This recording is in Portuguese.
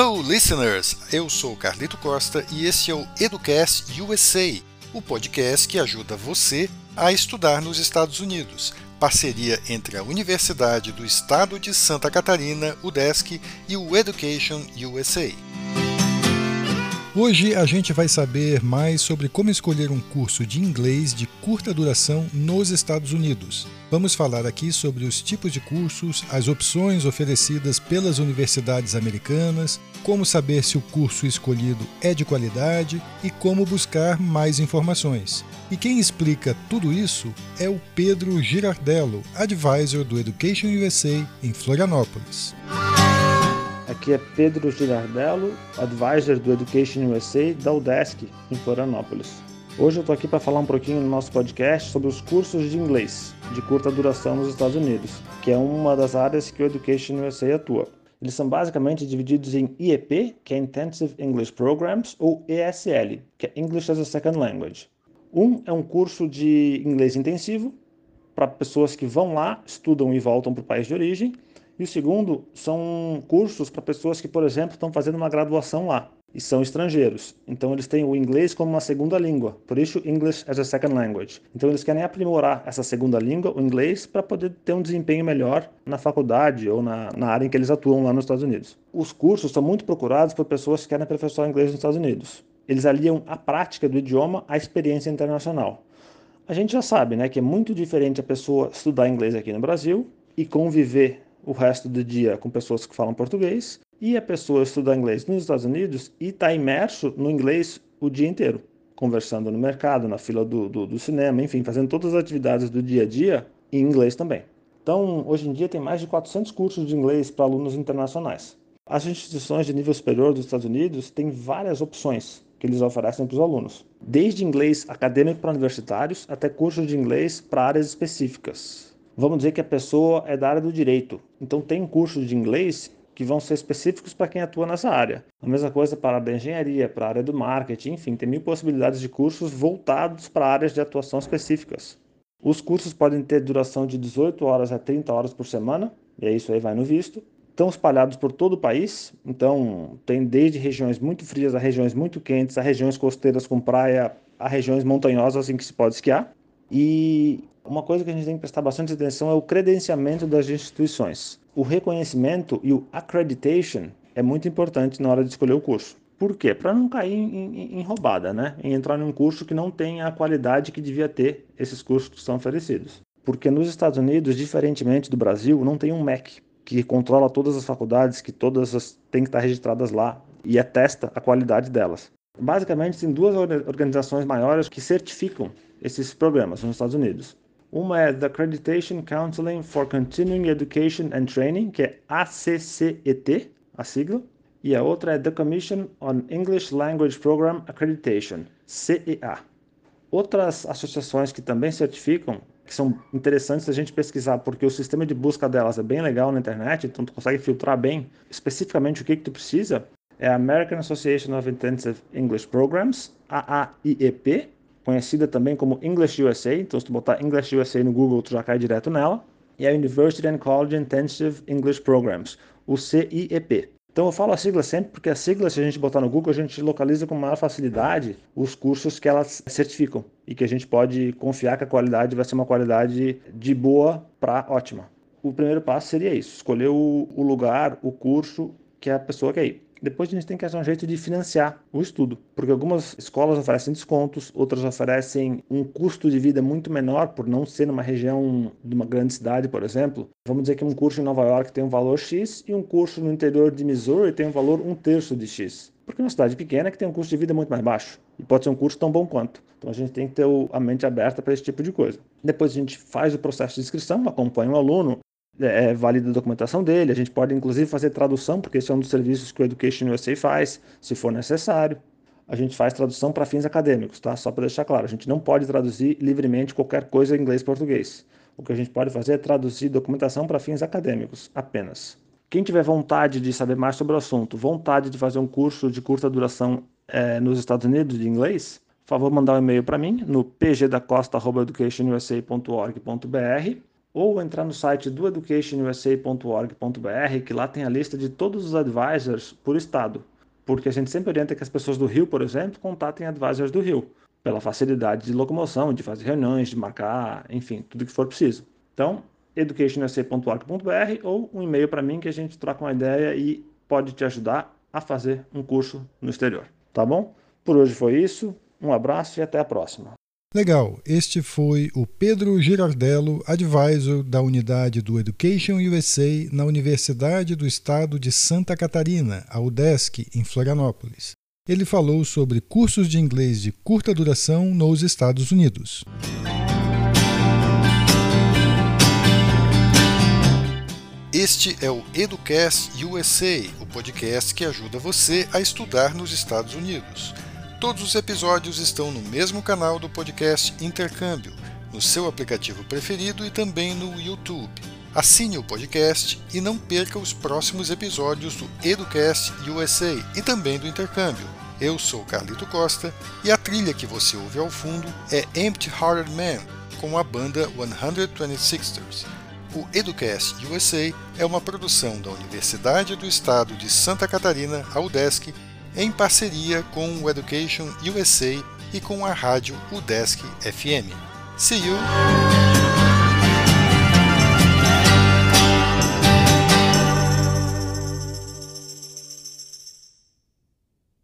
Hello, listeners! Eu sou Carlito Costa e esse é o Educast USA, o podcast que ajuda você a estudar nos Estados Unidos. Parceria entre a Universidade do Estado de Santa Catarina, UDESC, e o Education USA. Hoje a gente vai saber mais sobre como escolher um curso de inglês de curta duração nos Estados Unidos. Vamos falar aqui sobre os tipos de cursos, as opções oferecidas pelas universidades americanas, como saber se o curso escolhido é de qualidade e como buscar mais informações. E quem explica tudo isso é o Pedro Girardello, advisor do Education USA em Florianópolis. Aqui é Pedro Girardello, advisor do Education USA da UDESC, em Florianópolis. Hoje eu estou aqui para falar um pouquinho no nosso podcast sobre os cursos de inglês de curta duração nos Estados Unidos, que é uma das áreas que o Education USA atua. Eles são basicamente divididos em IEP, que é Intensive English Programs, ou ESL, que é English as a Second Language. Um é um curso de inglês intensivo para pessoas que vão lá, estudam e voltam para o país de origem, e o segundo são cursos para pessoas que, por exemplo, estão fazendo uma graduação lá e são estrangeiros. Então eles têm o inglês como uma segunda língua, por isso English as a second language. Então eles querem aprimorar essa segunda língua, o inglês, para poder ter um desempenho melhor na faculdade ou na, na área em que eles atuam lá nos Estados Unidos. Os cursos são muito procurados por pessoas que querem aperfeiçoar inglês nos Estados Unidos. Eles aliam a prática do idioma à experiência internacional. A gente já sabe, né, que é muito diferente a pessoa estudar inglês aqui no Brasil e conviver o resto do dia com pessoas que falam português, e a pessoa estudar inglês nos Estados Unidos e está imerso no inglês o dia inteiro, conversando no mercado, na fila do, do, do cinema, enfim, fazendo todas as atividades do dia a dia em inglês também. Então, hoje em dia, tem mais de 400 cursos de inglês para alunos internacionais. As instituições de nível superior dos Estados Unidos têm várias opções que eles oferecem para os alunos, desde inglês acadêmico para universitários até cursos de inglês para áreas específicas, vamos dizer que a pessoa é da área do direito. Então tem cursos de inglês que vão ser específicos para quem atua nessa área. A mesma coisa para a área da engenharia, para a área do marketing, enfim, tem mil possibilidades de cursos voltados para áreas de atuação específicas. Os cursos podem ter duração de 18 horas a 30 horas por semana, e isso aí vai no visto. Estão espalhados por todo o país, então tem desde regiões muito frias a regiões muito quentes, a regiões costeiras com praia, a regiões montanhosas em que se pode esquiar. E uma coisa que a gente tem que prestar bastante atenção é o credenciamento das instituições. O reconhecimento e o accreditation é muito importante na hora de escolher o curso. Por quê? Para não cair em, em, em, roubada, né? Em entrar num curso que não tem a qualidade que devia ter esses cursos que são oferecidos. Porque nos Estados Unidos, diferentemente do Brasil, não tem um MEC que controla todas as faculdades, que todas as, têm que estar registradas lá e atesta a qualidade delas. Basicamente, tem duas organizações maiores que certificam esses programas nos Estados Unidos. Uma é The Accreditation Counseling for Continuing Education and Training, que é ACCET, a sigla, e a outra é The Commission on English Language Program Accreditation, CEA. Outras associações que também certificam, que são interessantes a gente pesquisar, porque o sistema de busca delas é bem legal na internet, então tu consegue filtrar bem especificamente o que, que tu precisa, é a American Association of Intensive English Programs, AAIEP, conhecida também como English USA. Então, se tu botar English USA no Google, tu já cai direto nela. E a University and College Intensive English Programs, o CIEP. Então eu falo a sigla sempre porque a sigla, se a gente botar no Google, a gente localiza com maior facilidade os cursos que elas certificam e que a gente pode confiar que a qualidade vai ser uma qualidade de boa para ótima. O primeiro passo seria isso: escolher o, o lugar, o curso que a pessoa quer ir. Depois a gente tem que achar um jeito de financiar o estudo, porque algumas escolas oferecem descontos, outras oferecem um custo de vida muito menor por não ser numa região de uma grande cidade, por exemplo. Vamos dizer que um curso em Nova York tem um valor X e um curso no interior de Missouri tem um valor um terço de X. Porque é uma cidade pequena que tem um custo de vida muito mais baixo. E pode ser um curso tão bom quanto. Então a gente tem que ter a mente aberta para esse tipo de coisa. Depois a gente faz o processo de inscrição, acompanha o aluno, é, é, valida a documentação dele. A gente pode, inclusive, fazer tradução, porque esse é um dos serviços que o Education USA faz, se for necessário. A gente faz tradução para fins acadêmicos, tá? Só para deixar claro, a gente não pode traduzir livremente qualquer coisa em inglês português. O que a gente pode fazer é traduzir documentação para fins acadêmicos, apenas. Quem tiver vontade de saber mais sobre o assunto, vontade de fazer um curso de curta duração é, nos Estados Unidos de inglês, favor, mandar um e-mail para mim no pgdacosta.educationusa.org.br ou entrar no site do educationusa.org.br, que lá tem a lista de todos os advisors por estado. Porque a gente sempre orienta que as pessoas do Rio, por exemplo, contatem advisors do Rio, pela facilidade de locomoção, de fazer reuniões, de marcar, enfim, tudo que for preciso. Então, educationusa.org.br ou um e-mail para mim que a gente troca uma ideia e pode te ajudar a fazer um curso no exterior. Tá bom? Por hoje foi isso. Um abraço e até a próxima. Legal, este foi o Pedro Girardello, advisor da unidade do Education USA na Universidade do Estado de Santa Catarina, a UDESC, em Florianópolis. Ele falou sobre cursos de inglês de curta duração nos Estados Unidos. Este é o Educast USA, o podcast que ajuda você a estudar nos Estados Unidos. Todos os episódios estão no mesmo canal do podcast Intercâmbio, no seu aplicativo preferido e também no YouTube. Assine o podcast e não perca os próximos episódios do Educast USA e também do Intercâmbio. Eu sou Carlito Costa e a trilha que você ouve ao fundo é Empty Hearted Man, com a banda 126ers. O Educast USA é uma produção da Universidade do Estado de Santa Catarina, a UDESC, em parceria com o Education USA e com a rádio UDESC FM. See you!